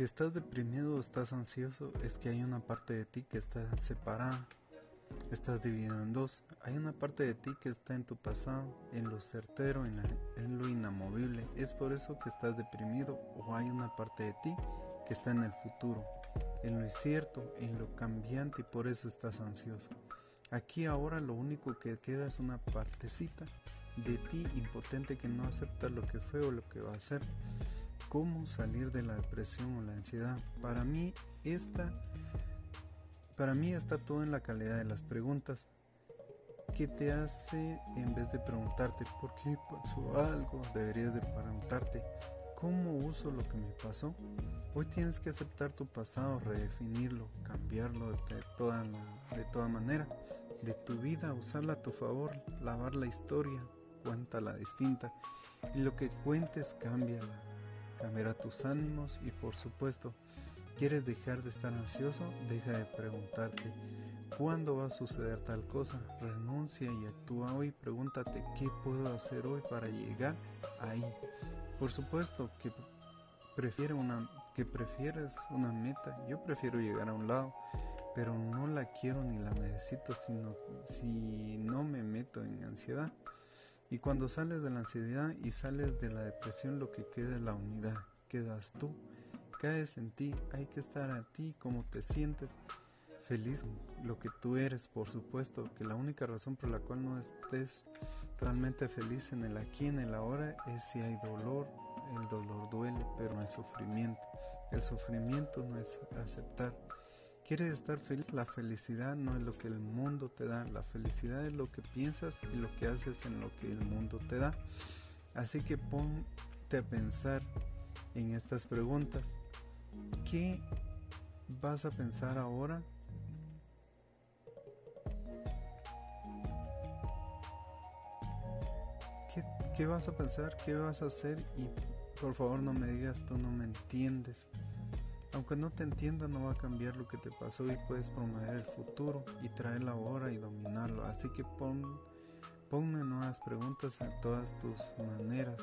Si estás deprimido o estás ansioso, es que hay una parte de ti que está separada. Estás dividido en dos. Hay una parte de ti que está en tu pasado, en lo certero, en, en, lo inamovible. Es por eso que estás deprimido o hay una parte de ti que está en el futuro, en lo incierto, en lo cambiante y por eso estás ansioso. Aquí ahora lo único que queda es una partecita de ti impotente que no acepta lo que fue o lo que va a ser. ¿Cómo salir de la depresión o la ansiedad? Para mí esta para mí está todo en la calidad de las preguntas. ¿Qué te hace en vez de preguntarte por qué pasó algo? Deberías de preguntarte ¿cómo uso lo que me pasó? Hoy tienes que aceptar tu pasado, redefinirlo, cambiarlo de toda, de toda manera. De tu vida, usarla a tu favor, lavar la historia, cuéntala distinta. Y lo que cuentes, cámbiala. Cambiará tus ánimos y por supuesto, ¿quieres dejar de estar ansioso? Deja de preguntarte ¿cuándo va a suceder tal cosa? Renuncia y actúa hoy. Pregúntate ¿qué puedo hacer hoy para llegar ahí? Por supuesto que una que prefieres una meta. Yo prefiero llegar a un lado, pero no la quiero ni la necesito sino si no me meto en ansiedad. Y cuando sales de la ansiedad y sales de la depresión, lo que queda es la unidad. Quedas tú, caes en ti, hay que estar a ti, como te sientes feliz, lo que tú eres, por supuesto, que la única razón por la cual no estés realmente feliz en el aquí, en el ahora, es si hay dolor, el dolor duele, pero no es sufrimiento. El sufrimiento no es aceptar. ¿Quieres estar feliz? La felicidad no es lo que el mundo te da, la felicidad es lo que piensas y lo que haces en lo que el mundo te da. Así que ponte a pensar en estas preguntas. ¿Qué vas a pensar ahora? ¿Qué, ¿Qué, vas a pensar? ¿Qué vas a hacer? Y por favor no me digas tú no me entiendes. Aunque no te entienda, no va a cambiar lo que te pasó y puedes promover el futuro y traer la hora y dominarlo. Así que pon, ponme nuevas preguntas a todas tus maneras.